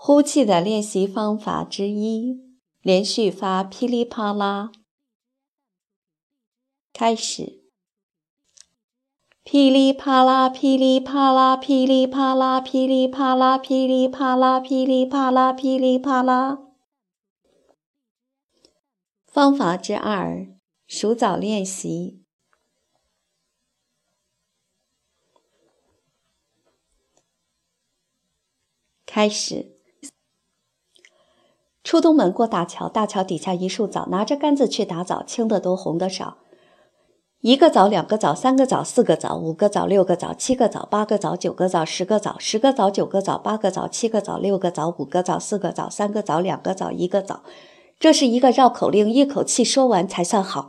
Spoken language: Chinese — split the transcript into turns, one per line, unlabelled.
呼气的练习方法之一：连续发噼里啪啦。开始。噼里啪啦，噼里啪啦，噼里啪啦，噼里啪啦，噼里啪啦，噼里啪啦，噼里啪啦。方法之二：数枣练习。开始。出东门过大桥，大桥底下一树枣，拿着杆子去打枣，青的多，红的少。一个枣，两个枣，三个枣，四个枣，五个枣，六个枣，七个枣，八个枣，九个枣，十个枣，十个枣，九个枣，八个枣，七个枣，六个枣，五个枣，四个枣，三个枣，两个枣，一个枣。这是一个绕口令，一口气说完才算好。